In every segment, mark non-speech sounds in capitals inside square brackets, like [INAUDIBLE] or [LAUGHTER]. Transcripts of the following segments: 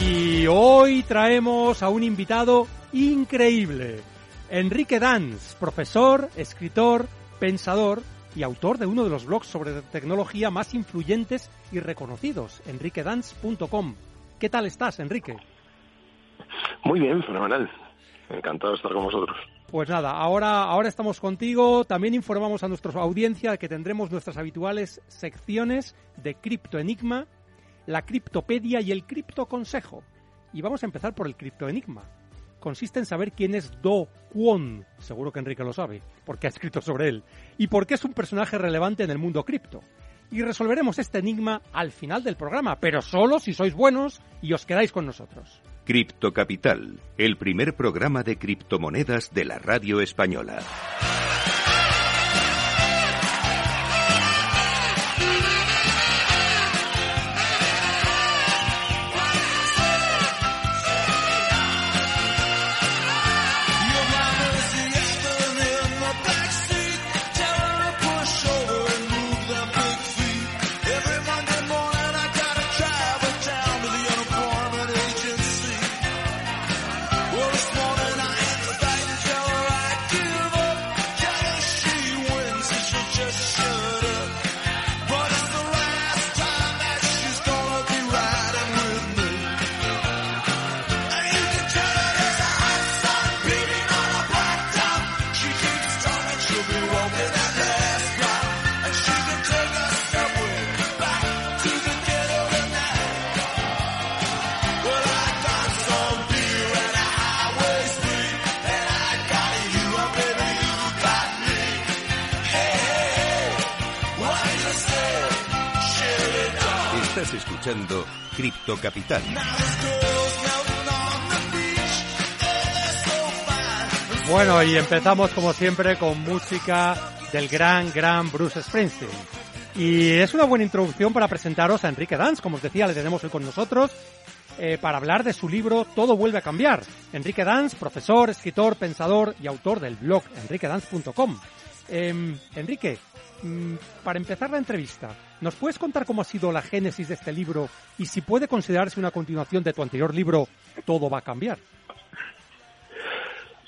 Y hoy traemos a un invitado increíble. Enrique Danz, profesor, escritor, pensador y autor de uno de los blogs sobre tecnología más influyentes y reconocidos, enriquedanz.com. ¿Qué tal estás, Enrique? Muy bien, fenomenal. Encantado de estar con vosotros. Pues nada, ahora, ahora estamos contigo. También informamos a nuestra audiencia que tendremos nuestras habituales secciones de Cripto Enigma, la Criptopedia y el Cripto Consejo. Y vamos a empezar por el Cripto Enigma consiste en saber quién es Do Kwon, seguro que Enrique lo sabe, porque ha escrito sobre él, y por qué es un personaje relevante en el mundo cripto. Y resolveremos este enigma al final del programa, pero solo si sois buenos y os quedáis con nosotros. Cripto Capital, el primer programa de criptomonedas de la radio española. Escuchando Capital. Bueno, y empezamos como siempre con música del gran, gran Bruce Springsteen. Y es una buena introducción para presentaros a Enrique Danz, como os decía, le tenemos hoy con nosotros eh, para hablar de su libro Todo vuelve a cambiar. Enrique Danz, profesor, escritor, pensador y autor del blog enriquedanz.com. Em, Enrique, para empezar la entrevista, ¿nos puedes contar cómo ha sido la génesis de este libro y si puede considerarse una continuación de tu anterior libro Todo va a cambiar?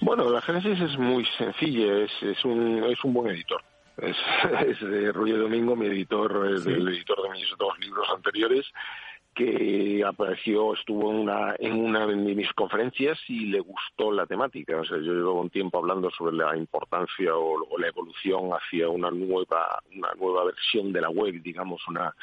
Bueno, la génesis es muy sencilla, es, es, un, es un buen editor. Es, [LAUGHS] es de Roger Domingo, mi editor, es el editor de mis dos libros anteriores, que apareció, estuvo en una, en una de mis conferencias y le gustó la temática. O sea, yo llevo un tiempo hablando sobre la importancia o, o la evolución hacia una nueva, una nueva versión de la web, digamos, una,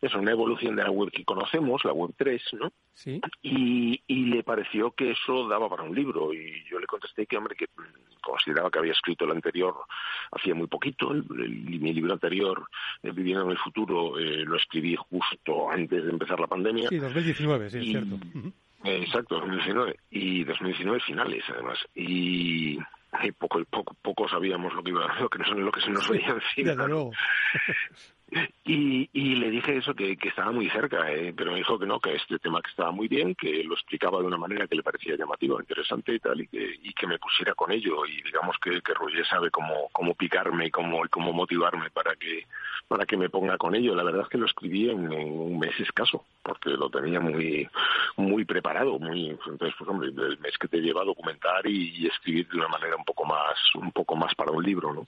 es una evolución de la web que conocemos, la web 3, ¿no? Sí. Y, y le pareció que eso daba para un libro y yo le contesté que, hombre, que consideraba que había escrito el anterior hacía muy poquito, el, el, mi libro anterior, eh, Viviendo en el futuro, eh, lo escribí justo antes de empezar la pandemia. Sí, 2019, sí, es y, cierto. Uh -huh. eh, exacto, 2019. Y 2019 finales, además. Y, poco, poco, poco sabíamos lo que iba, lo que, lo que se nos veía encima. Desde luego. [LAUGHS] Y, y, le dije eso, que, que estaba muy cerca, eh, pero me dijo que no, que este tema que estaba muy bien, que lo explicaba de una manera que le parecía llamativa, interesante y tal, y que, y que me pusiera con ello. Y digamos que, que Roger sabe cómo, cómo picarme y cómo, cómo motivarme para que, para que me ponga con ello. La verdad es que lo escribí en, un mes escaso, porque lo tenía muy, muy preparado. muy Entonces, pues hombre, el mes que te lleva a documentar y, y escribir de una manera un poco más, un poco más para un libro, ¿no?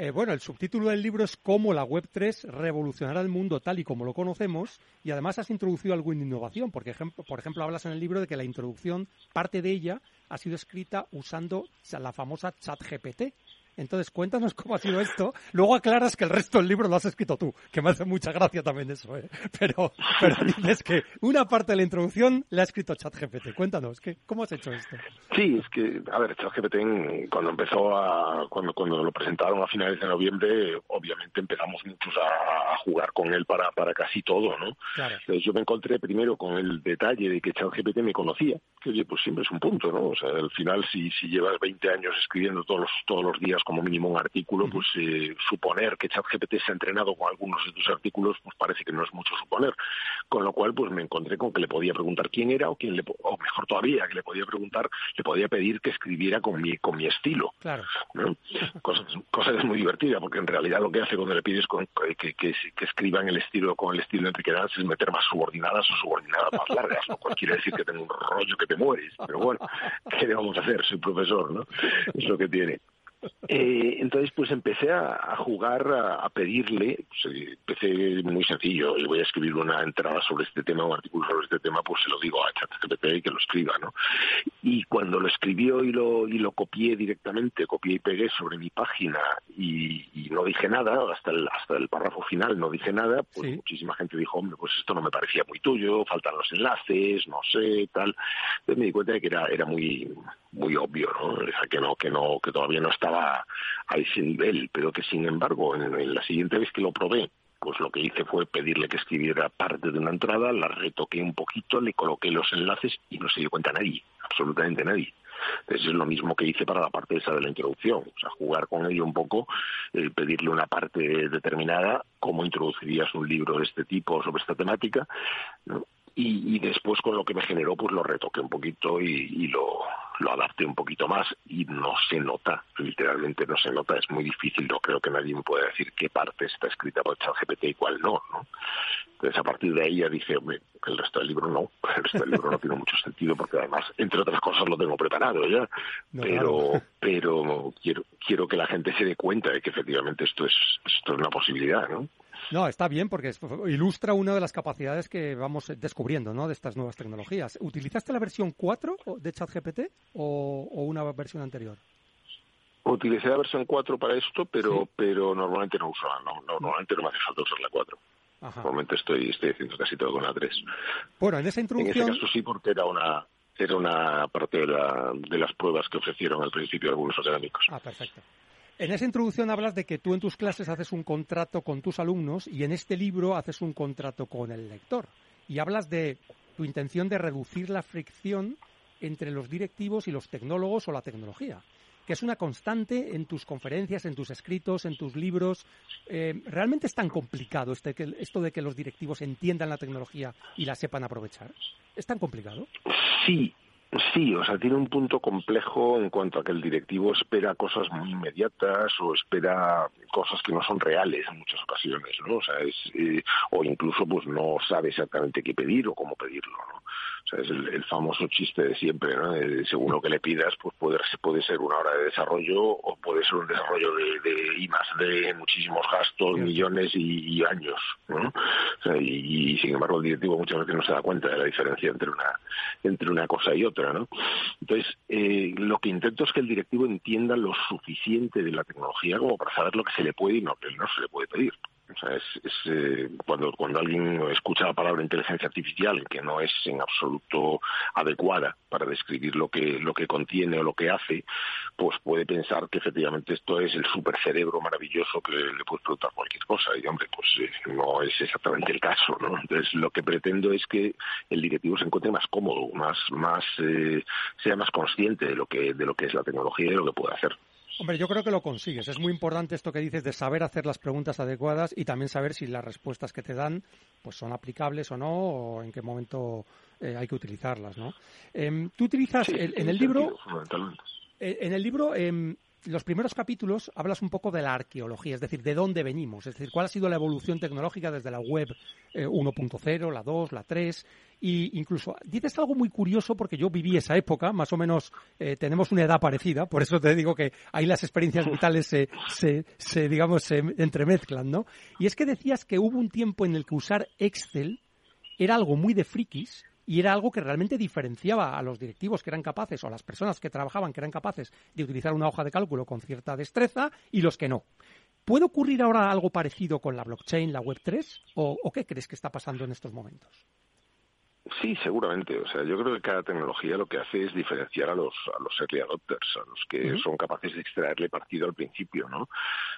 Eh, bueno, el subtítulo del libro es Cómo la Web3 revolucionará el mundo tal y como lo conocemos y además has introducido alguna innovación, porque por ejemplo hablas en el libro de que la introducción, parte de ella, ha sido escrita usando la famosa ChatGPT. Entonces, cuéntanos cómo ha sido esto. Luego aclaras que el resto del libro lo has escrito tú, que me hace mucha gracia también eso, ¿eh? Pero, pero [LAUGHS] dices que una parte de la introducción la ha escrito ChatGPT. Cuéntanos, ¿qué, ¿cómo has hecho esto? Sí, es que, a ver, ChatGPT cuando empezó a, cuando, cuando lo presentaron a finales de noviembre, obviamente empezamos muchos a, jugar con él para, para casi todo, ¿no? Entonces yo me encontré primero con el detalle de que ChatGPT me conocía, que oye, pues siempre es un punto, ¿no? O sea, al final si, si llevas 20 años escribiendo todos los, todos los días como mínimo un artículo, pues eh, suponer que ChatGPT se ha entrenado con algunos de tus artículos, pues parece que no es mucho suponer. Con lo cual, pues me encontré con que le podía preguntar quién era o quién le, o mejor todavía, que le podía preguntar, le podía pedir que escribiera con mi, con mi estilo. Claro. [LAUGHS] Cosa, cosa que es muy divertida, porque en realidad lo que hace cuando le pides que, que, que, escriba en el estilo, con el estilo de Enrique Danz es meter más subordinadas o subordinadas más largas, lo cual quiere decir que tengo un rollo que mueres. Pero bueno, [LAUGHS] ¿qué le vamos a hacer? Soy profesor, ¿no? Es lo que tiene. Eh, entonces, pues empecé a, jugar, a, pedirle, pues, eh, empecé muy sencillo, y voy a escribir una entrada sobre este tema, un artículo sobre este tema, pues se lo digo a ChatGPT y que lo escriba, ¿no? Y cuando lo escribió y lo, y lo copié directamente, copié y pegué sobre mi página y, no dije nada, hasta el, hasta el párrafo final no dije nada, pues muchísima gente dijo, hombre, pues esto no me parecía muy tuyo, faltan los enlaces, no sé, tal. Entonces me di cuenta de que era, era muy, muy obvio, ¿no? O sea, que no, que no, que todavía no estaba a ese nivel, pero que sin embargo, en, la siguiente vez que lo probé, pues lo que hice fue pedirle que escribiera parte de una entrada, la retoqué un poquito, le coloqué los enlaces y no se dio cuenta nadie, absolutamente nadie. Entonces es lo mismo que hice para la parte esa de la introducción, o sea, jugar con ello un poco, eh, pedirle una parte determinada, cómo introducirías un libro de este tipo sobre esta temática, ¿no? y, después con lo que me generó pues lo retoqué un poquito y, lo, lo adapté un poquito más y no se nota, literalmente no se nota, es muy difícil, no creo que nadie me pueda decir qué parte está escrita por ChatGPT y cuál no, ¿no? Entonces a partir de ahí ya dice, hombre, el resto del libro no, [LAUGHS] el resto del libro no tiene mucho sentido porque además, entre otras cosas, lo tengo preparado ya, pero, [LAUGHS] pero quiero, quiero que la gente se dé cuenta de que efectivamente esto es, esto es una posibilidad, ¿no? No, está bien porque ilustra una de las capacidades que vamos descubriendo ¿no? de estas nuevas tecnologías. ¿Utilizaste la versión 4 de ChatGPT o, o una versión anterior? Utilicé la versión 4 para esto, pero pero normalmente no uso, no, normalmente no me hace falta usar la 4. Normalmente estoy, estoy haciendo casi todo con la 3. Bueno, en esa introducción... En ese caso sí, porque era una era una parte de, la, de las pruebas que ofrecieron al principio algunos académicos. Ah, perfecto. En esa introducción hablas de que tú en tus clases haces un contrato con tus alumnos y en este libro haces un contrato con el lector. Y hablas de tu intención de reducir la fricción entre los directivos y los tecnólogos o la tecnología, que es una constante en tus conferencias, en tus escritos, en tus libros. Eh, ¿Realmente es tan complicado este, esto de que los directivos entiendan la tecnología y la sepan aprovechar? ¿Es tan complicado? Sí, Sí, o sea, tiene un punto complejo en cuanto a que el directivo espera cosas muy inmediatas o espera cosas que no son reales en muchas ocasiones, ¿no? O sea, es, eh, o incluso pues no sabe exactamente qué pedir o cómo pedirlo, ¿no? O sea, es el, famoso chiste de siempre, ¿no? según lo que le pidas, pues puede, puede ser una hora de desarrollo o puede ser un desarrollo de, de I más de muchísimos gastos, millones y, años, ¿no? O sea, y, sin embargo el directivo muchas veces no se da cuenta de la diferencia entre una entre una cosa y otra, ¿no? Entonces, eh, lo que intento es que el directivo entienda lo suficiente de la tecnología como para saber lo que se le puede y no, que no se le puede pedir. O sea, es, eh, cuando, cuando alguien escucha la palabra inteligencia artificial, que no es en absoluto adecuada para describir lo que, lo que contiene o lo que hace, pues puede pensar que efectivamente esto es el supercerebro maravilloso que le puede preguntar cualquier cosa. Y hombre, pues eh, no es exactamente el caso, ¿no? Entonces lo que pretendo es que el directivo se encuentre más cómodo, más, más, eh, sea más consciente de lo que, de lo que es la tecnología y de lo que puede hacer. Hombre, yo creo que lo consigues. Es muy importante esto que dices de saber hacer las preguntas adecuadas y también saber si las respuestas que te dan pues son aplicables o no o en qué momento eh, hay que utilizarlas, ¿no? Em, tú utilizas en el libro, eh, en el libro em, los primeros capítulos hablas un poco de la arqueología, es decir, de dónde venimos, es decir, cuál ha sido la evolución tecnológica desde la web 1.0, eh, la 2, la 3, y incluso dices algo muy curioso porque yo viví esa época, más o menos eh, tenemos una edad parecida, por eso te digo que ahí las experiencias vitales se, se, se, digamos, se entremezclan, ¿no? Y es que decías que hubo un tiempo en el que usar Excel era algo muy de frikis y era algo que realmente diferenciaba a los directivos que eran capaces o a las personas que trabajaban que eran capaces de utilizar una hoja de cálculo con cierta destreza y los que no. ¿Puede ocurrir ahora algo parecido con la blockchain, la Web3? ¿O, qué crees que está pasando en estos momentos? Sí, seguramente. O sea, yo creo que cada tecnología lo que hace es diferenciar a los a los early adopters, a los que son capaces de extraerle partido al principio, ¿no?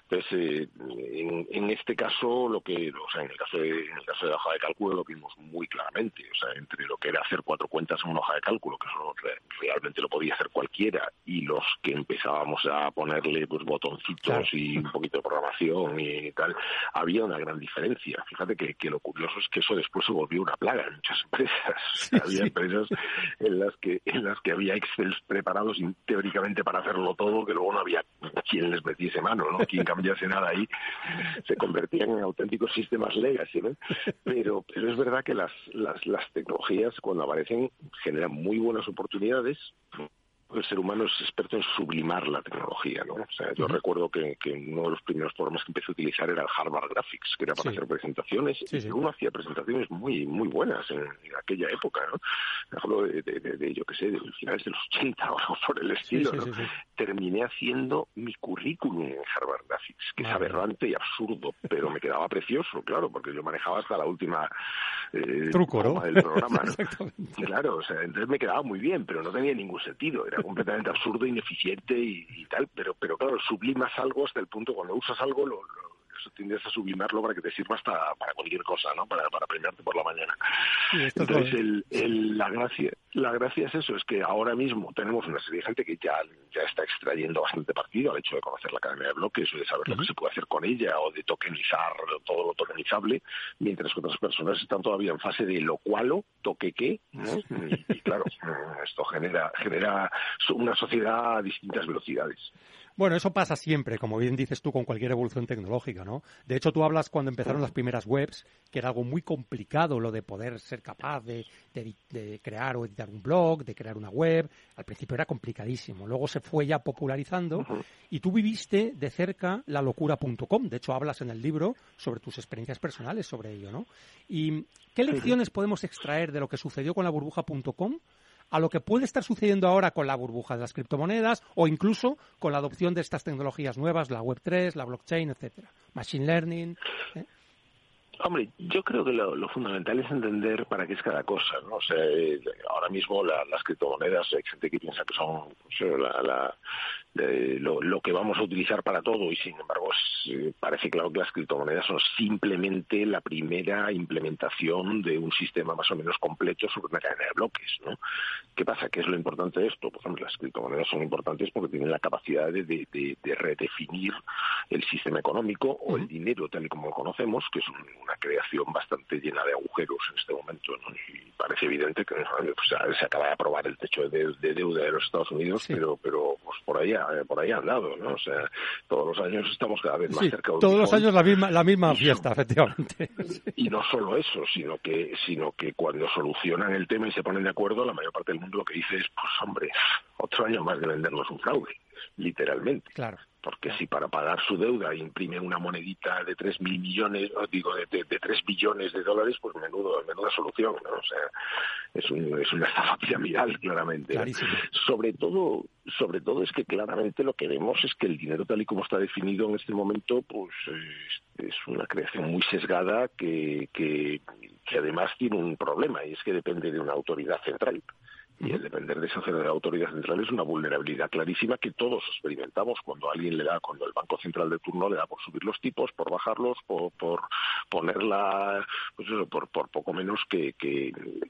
Entonces, eh, en, este caso, lo que, o sea, en el caso de en el caso de la hoja de cálculo lo vimos muy claramente, o sea, entre lo que era hacer cuatro cuentas en una hoja de cálculo, que eso realmente lo podía hacer cualquiera, y los que empezábamos a ponerle pues botoncitos y un poquito de programación y tal, había una gran diferencia. Fíjate que, que lo curioso es que eso después se volvió una plaga en muchas [LAUGHS] empresas [LAUGHS] había empresas en las que en las que había Excel preparados teóricamente para hacerlo todo, que luego no había quien les metiese mano, ¿no? Quien cambiase nada ahí. Se convertían en auténticos sistemas legacy, ¿no? Pero, pero es verdad que las, las, las tecnologías, cuando aparecen, generan muy buenas oportunidades, el ser humano es experto en sublimar la tecnología, ¿no? O sea, yo recuerdo que, uno de los primeros programas que empecé a utilizar era el Harvard Graphics, que era para hacer presentaciones, y uno hacía presentaciones muy muy buenas en, aquella época, ¿no? Hablo de, de, yo qué sé, de finales de los 80 o algo por el estilo, ¿no? Terminé haciendo mi currículum en Harvard Graphics, que es aberrante y absurdo, pero me quedaba precioso, claro, porque yo manejaba hasta la última eh, Truco, ¿no? del programa, [LAUGHS] Claro, o sea, entonces me quedaba muy bien, pero no tenía ningún sentido, era completamente absurdo, ineficiente y, y, tal, pero, pero claro, sublimas algo hasta el punto cuando usas algo lo, tiendes a sublimarlo para que te sirva hasta para cualquier cosa, ¿no? Para, para premiarte por la mañana. Entonces, el, el, la gracia la gracia es eso, es que ahora mismo tenemos una serie de gente que ya, ya está extrayendo bastante partido al hecho de conocer la cadena de bloques o de saber lo que se puede hacer con ella o de tokenizar todo lo tokenizable, mientras que otras personas están todavía en fase de lo cual, toque qué, y, y claro, esto genera, genera una sociedad a distintas velocidades. Bueno, eso pasa siempre, como bien dices tú, con cualquier evolución tecnológica, ¿no? De hecho, tú hablas cuando empezaron las primeras webs, que era algo muy complicado lo de poder ser capaz de, crear o editar un blog, de crear una web. Al principio era complicadísimo. Luego se fue ya popularizando y tú viviste de cerca la locura.com. De hecho, hablas en el libro sobre tus experiencias personales sobre ello, ¿no? ¿Y qué lecciones podemos extraer de lo que sucedió con la burbuja.com a lo que puede estar sucediendo ahora con la burbuja de las criptomonedas o incluso con la adopción de estas tecnologías nuevas, la Web3, la blockchain, etcétera, machine learning. ¿eh? Hombre, yo creo que lo, fundamental es entender para qué es cada cosa, ¿no? O sea, eh, ahora mismo las criptomonedas, hay gente que piensa que son pues, la, lo, que vamos a utilizar para todo y sin embargo eh, parece claro que las criptomonedas son simplemente la primera implementación de un sistema más o menos completo sobre una cadena de bloques. ¿no? ¿Qué pasa? ¿Qué es lo importante de esto? Por ejemplo, las criptomonedas son importantes porque tienen la capacidad de, de, redefinir el sistema económico o el dinero tal y como lo conocemos, que es una creación bastante llena de agujeros en este momento. ¿no? Y parece evidente que pues, se acaba de aprobar el techo de, deuda de los Estados Unidos, pero, pero pues, por ahí eh, por ahí han dado, ¿no? O sea, todos los años estamos cada vez más cerca de Todos los años la misma, la misma fiesta, efectivamente. Y no solo eso, sino que, sino que cuando solucionan el tema y se ponen de acuerdo, la mayor parte del mundo lo que dice es, pues hombre, otro año más de vendernos un fraude, literalmente. Claro porque si para pagar su deuda imprime una monedita de tres mil millones, digo, de, de, tres billones de dólares, pues menudo, menuda solución, ¿no? O sea, es, un, es una estafa piramidal, claramente. Sobre todo, sobre todo es que claramente lo que vemos es que el dinero tal y como está definido en este momento, pues es, es una creación muy sesgada que, que, que además tiene un problema, y es que depende de una autoridad central. Y el depender de esa autoridad central es una vulnerabilidad clarísima que todos experimentamos cuando alguien le da, cuando el Banco Central de turno le da por subir los tipos, por bajarlos, por, por ponerla, pues eso, por, por poco menos que,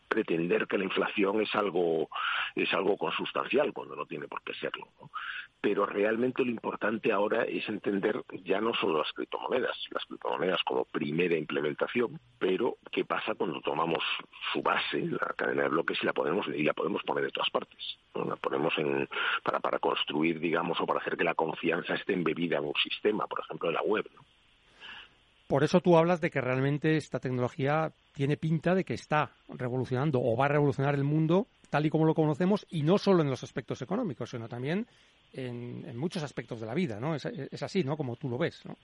pretender que la inflación es algo, es algo consustancial cuando no tiene por qué serlo. Pero realmente lo importante ahora es entender ya no solo las criptomonedas, las criptomonedas como primera implementación, pero qué pasa cuando tomamos su base, la cadena de bloques, y la podemos, y la podemos poner de todas partes. La ponemos en, para, para construir, digamos, o para hacer que la confianza esté embebida en un sistema, por ejemplo, en la web. Por eso tú hablas de que realmente esta tecnología tiene pinta de que está revolucionando o va a revolucionar el mundo tal y como lo conocemos y no solo en los aspectos económicos, sino también en, muchos aspectos de la vida, ¿no? Es, es, así, ¿no? Como tú lo ves, ¿no?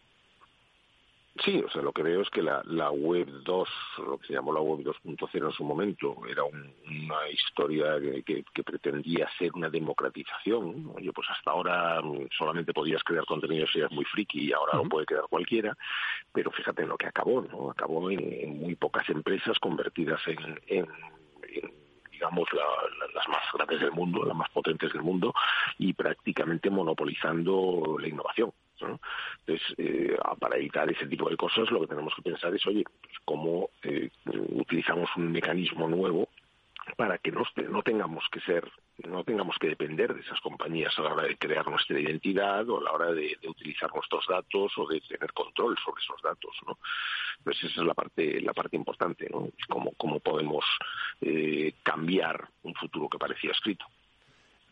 Sí, o sea, lo que veo es que la, la web 2, lo que se llamó la web 2.0 en su momento, era una historia que, que, pretendía ser una democratización. Oye, pues hasta ahora mm, solamente podías crear contenido si eras muy friki y ahora lo puede crear cualquiera, pero fíjate en lo que acabó, ¿no? Acabó en, muy pocas empresas convertidas en, en, digamos, las más grandes del mundo, las más potentes del mundo, y prácticamente monopolizando la innovación. Entonces, eh, para evitar ese tipo de cosas, lo que tenemos que pensar es, oye, pues, cómo eh, utilizamos un mecanismo nuevo para que no, tengamos que ser, no tengamos que depender de esas compañías a la hora de crear nuestra identidad o a la hora de, utilizar nuestros datos o de tener control sobre esos datos, ¿no? Pues esa es la parte, la parte importante, ¿no? Cómo, cómo podemos eh, cambiar un futuro que parecía escrito.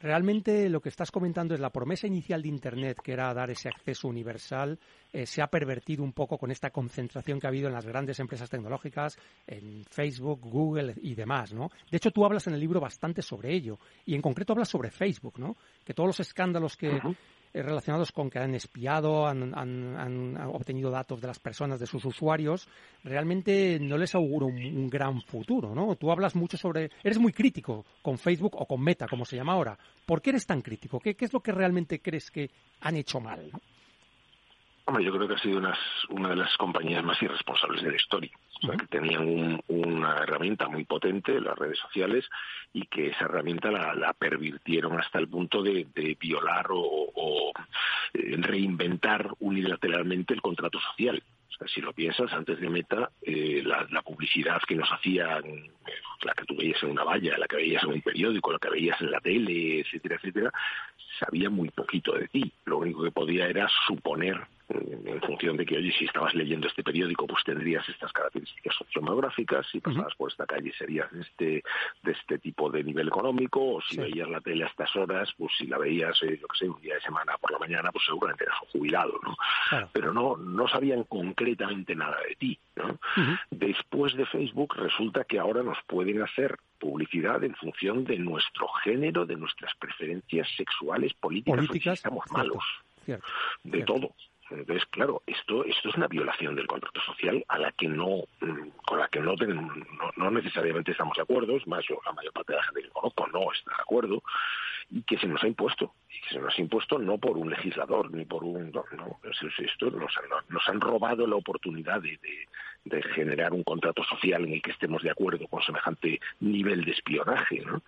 Realmente lo que estás comentando es la promesa inicial de Internet, que era dar ese acceso universal, eh, se ha pervertido un poco con esta concentración que ha habido en las grandes empresas tecnológicas, en Facebook, Google y demás, ¿no? De hecho, tú hablas en el libro bastante sobre ello, y en concreto hablas sobre Facebook, ¿no? Que todos los escándalos que, relacionados con que han espiado, han, han, obtenido datos de las personas, de sus usuarios, realmente no les auguro un, gran futuro, ¿no? Tú hablas mucho sobre, eres muy crítico con Facebook o con Meta, como se llama ahora. ¿Por qué eres tan crítico? ¿Qué, qué es lo que realmente crees que han hecho mal? Yo creo que ha sido una de las compañías más irresponsables de la historia. O sea, que tenían una herramienta muy potente, las redes sociales, y que esa herramienta la, pervirtieron hasta el punto de, violar o, eh, reinventar unilateralmente el contrato social. O sea, si lo piensas, antes de Meta, eh, la, publicidad que nos hacían, la que tú veías en una valla, la que veías en un periódico, la que veías en la tele, etcétera, etcétera, sabía muy poquito de ti. Lo único que podía era suponer en función de que, oye, si estabas leyendo este periódico, pues tendrías estas características sociomográficas, si pasabas por esta calle serías de este, de este tipo de nivel económico, o si veías la tele a estas horas, pues si la veías, eh, yo que sé, un día de semana por la mañana, pues seguramente eras un jubilado, ¿no? Pero no, no sabían concretamente nada de ti, ¿no? Después de Facebook resulta que ahora nos pueden hacer publicidad en función de nuestro género, de nuestras preferencias sexuales, políticas, políticas estamos malos. de todo. Entonces, claro, esto, esto es una violación del contrato social a la que no, mm, con la que no, no, necesariamente estamos de acuerdo, es más, yo, la mayor parte de la gente que conozco no está de acuerdo, y que se nos ha impuesto, y que se nos ha impuesto no por un legislador, ni por un... No, esto nos, han, robado la oportunidad de, generar un contrato social en el que estemos de acuerdo con semejante nivel de espionaje, ¿no?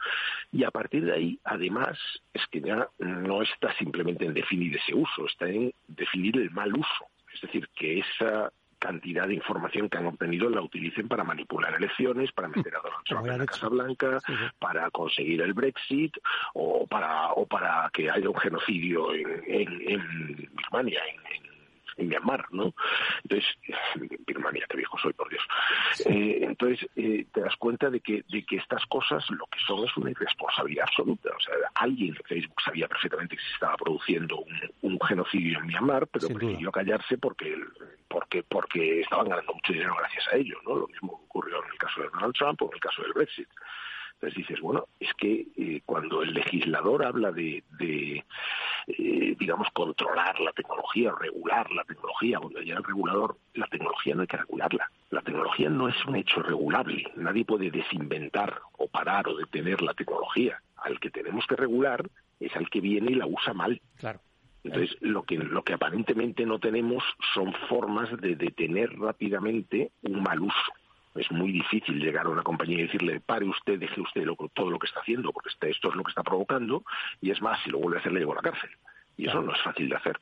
Y a partir de ahí, además, es que ya no está simplemente en definir ese uso, está en definir el mal uso. Es decir, que esa cantidad de información que han obtenido la utilicen para manipular elecciones, para meter a Donald [LAUGHS] Trump en la Casa Blanca, para conseguir el Brexit o para o para que haya un genocidio en, en, en Birmania, en, en Myanmar, ¿no? Entonces, [LAUGHS] Birmania, qué viejo soy, por Dios. Eh, entonces, eh, te das cuenta de que, de que estas cosas lo que son es una irresponsabilidad absoluta. O sea, alguien en Facebook sabía perfectamente que se estaba produciendo un, genocidio en Myanmar, pero prefirió callarse porque, porque, porque estaban ganando mucho dinero gracias a ello, ¿no? Lo mismo ocurrió en el caso de Donald Trump o en el caso del Brexit. Entonces dices, bueno, es que eh, cuando el legislador habla de, eh, digamos, controlar la tecnología, regular la tecnología, cuando llega el regulador, la tecnología no hay que regularla. La tecnología no es un hecho regulable. Nadie puede desinventar o parar o detener la tecnología. Al que tenemos que regular es al que viene y la usa mal. Claro. Entonces, lo que, lo que aparentemente no tenemos son formas de detener rápidamente un mal uso es muy difícil llegar a una compañía y decirle, pare usted, deje usted todo lo que está haciendo, porque este, esto es lo que está provocando, y es más, si lo vuelve a hacer, le llevo a la cárcel. Y eso no es fácil de hacer.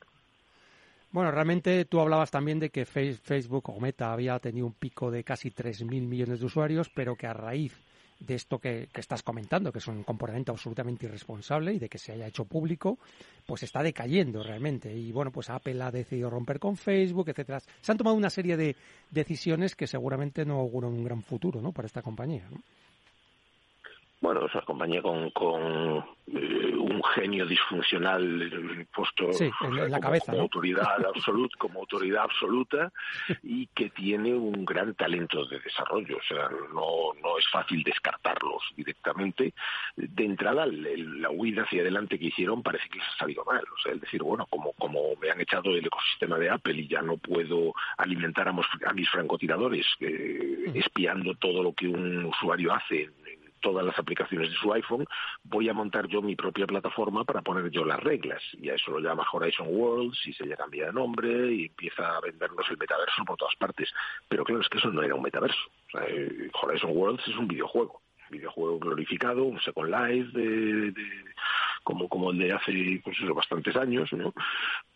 Bueno, realmente tú hablabas también de que Facebook o Meta había tenido un pico de casi 3.000 millones de usuarios, pero que a raíz de esto que, estás comentando, que es un comportamiento absolutamente irresponsable y de que se haya hecho público, pues está decayendo realmente. Y bueno, pues Apple ha decidido romper con Facebook, etcétera. Se han tomado una serie de decisiones que seguramente no auguran un gran futuro, ¿no? Para esta compañía. Bueno, es una compañía con, con eh, genio disfuncional puesto en, la cabeza, como autoridad [LAUGHS] absoluta, como autoridad absoluta y que tiene un gran talento de desarrollo. O sea, no, no es fácil descartarlos directamente. De entrada, la huida hacia adelante que hicieron parece que les ha salido mal. O sea, el decir, bueno, como, como me han echado el ecosistema de Apple y ya no puedo alimentar a, mis francotiradores eh, espiando todo lo que un usuario hace todas las aplicaciones de su iPhone, voy a montar yo mi propia plataforma para poner yo las reglas. Y a eso lo llama Horizon Worlds y se le cambia de nombre y empieza a vendernos el metaverso por todas partes. Pero claro, es que eso no era un metaverso. Eh, Horizon Worlds es un videojuego videojuego glorificado, un Second Life de, como, como el de hace pues eso, bastantes años, ¿no?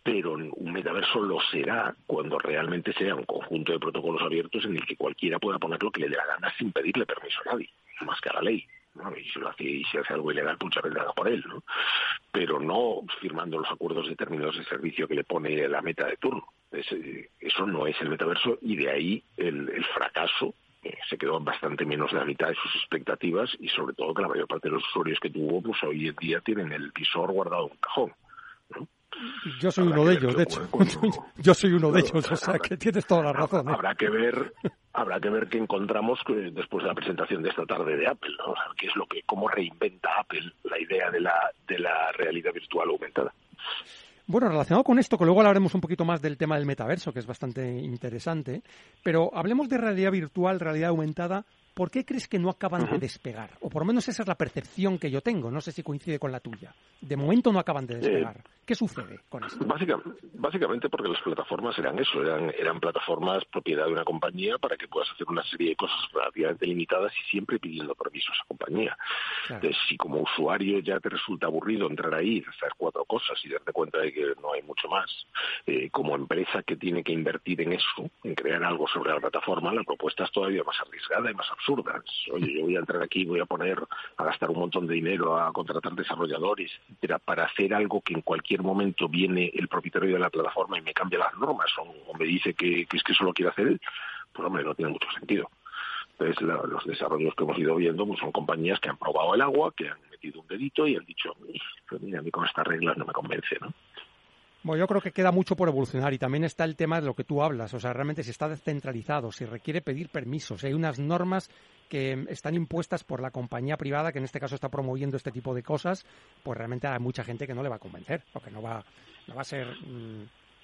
Pero un metaverso lo será cuando realmente sea un conjunto de protocolos abiertos en el que cualquiera pueda poner lo que le dé la gana sin pedirle permiso a nadie más que a la ley. Y si, lo hace, y si hace algo ilegal, pues ya vendrá por él, ¿no? Pero no firmando los acuerdos de términos de servicio que le pone la meta de turno. eso no es el metaverso y de ahí el, el fracaso eh, se quedó bastante menos de la mitad de sus expectativas y sobre todo que la mayor parte de los usuarios que tuvo pues hoy en día tienen el visor guardado en un cajón. ¿no? [LAUGHS] Yo soy uno de ellos, de hecho. Yo soy uno de ellos, o sea que tienes toda la razón. ¿eh? Habrá que ver, habrá que ver qué encontramos después de la presentación de esta tarde de Apple, ¿no? qué es lo que, cómo reinventa Apple la idea de la, de la realidad virtual aumentada. Bueno, relacionado con esto, que luego hablaremos un poquito más del tema del metaverso, que es bastante interesante, pero hablemos de realidad virtual, realidad aumentada, ¿por qué crees que no acaban de despegar? O por lo menos esa es la percepción que yo tengo, no sé si coincide con la tuya. De momento no acaban de despegar. ¿Qué sucede con esto? Básicamente, porque las plataformas eran eso, eran, eran plataformas propiedad de una compañía para que puedas hacer una serie de cosas relativamente limitadas y siempre pidiendo permiso a esa compañía. Entonces, si como usuario ya te resulta aburrido entrar ahí, hacer cuatro cosas y darte cuenta de que no hay mucho más, eh, como empresa que tiene que invertir en eso, en crear algo sobre la plataforma, la propuesta es todavía más arriesgada y más absurda Oye, yo voy a entrar aquí, voy a poner a gastar un montón de dinero a contratar desarrolladores, etcétera, para hacer algo que en cualquier momento viene el propietario de la plataforma y me cambia las normas o, me dice que, es que eso lo quiere hacer él, pues hombre, no tiene mucho sentido. Entonces, los desarrollos que hemos ido viendo pues, son compañías que han probado el agua, que han metido un dedito y han dicho, mira, a mí con estas reglas no me convence, ¿no? Bueno, yo creo que queda mucho por evolucionar y también está el tema de lo que tú hablas, o sea, realmente si está descentralizado, si requiere pedir permisos, hay unas normas que están impuestas por la compañía privada que en este caso está promoviendo este tipo de cosas, pues realmente hay mucha gente que no le va a convencer, o que no va, no va a ser mm,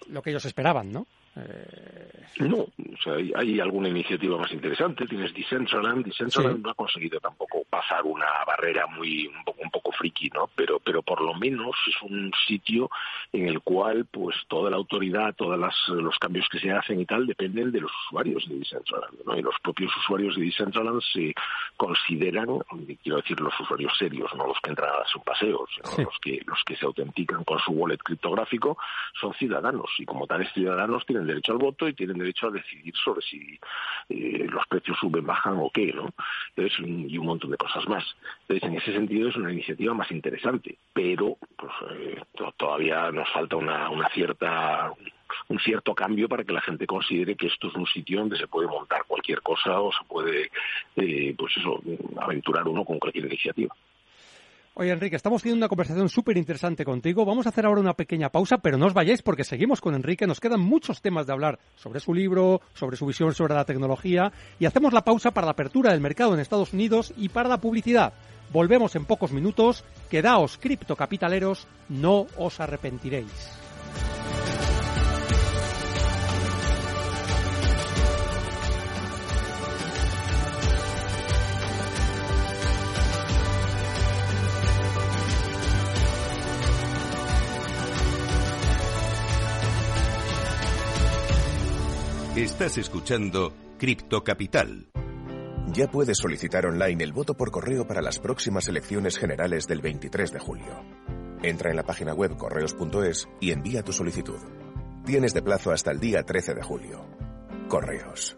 lo que ellos esperaban, ¿no? Eh... No, o sea, hay, alguna iniciativa más interesante. Tienes Decentraland. Decentraland no ha conseguido tampoco pasar una barrera muy un poco, un poco friki, ¿no? Pero, pero por lo menos es un sitio en el cual, pues, toda la autoridad, todos los cambios que se hacen y tal dependen de los usuarios de Decentraland, ¿no? Y los propios usuarios de Decentraland se consideran, quiero decir, los usuarios serios, no los que entran a dar un paseo, sino los que los que se autentican con su wallet criptográfico son ciudadanos y como tales ciudadanos tienen derecho al voto y tienen derecho a decidir sobre si eh, los precios suben, bajan o qué, ¿no? Entonces, y un montón de cosas más. Entonces, en ese sentido es una iniciativa más interesante, pero pues, eh, todavía nos falta una, una cierta un cierto cambio para que la gente considere que esto es un sitio donde se puede montar cualquier cosa o se puede, eh, pues eso, aventurar uno con cualquier iniciativa. Oye, Enrique, estamos teniendo una conversación súper interesante contigo. Vamos a hacer ahora una pequeña pausa, pero no os vayáis porque seguimos con Enrique. Nos quedan muchos temas de hablar sobre su libro, sobre su visión sobre la tecnología y hacemos la pausa para la apertura del mercado en Estados Unidos y para la publicidad. Volvemos en pocos minutos. Quedaos criptocapitaleros, no os arrepentiréis. Estás escuchando Cripto Capital. Ya puedes solicitar online el voto por correo para las próximas elecciones generales del 23 de julio. Entra en la página web correos.es y envía tu solicitud. Tienes de plazo hasta el día 13 de julio. Correos.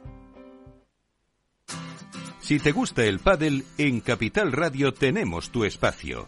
Si te gusta el pádel, en Capital Radio tenemos tu espacio.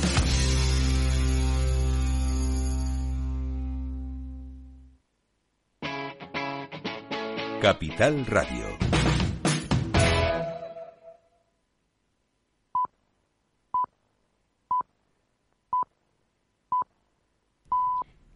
Capital Radio.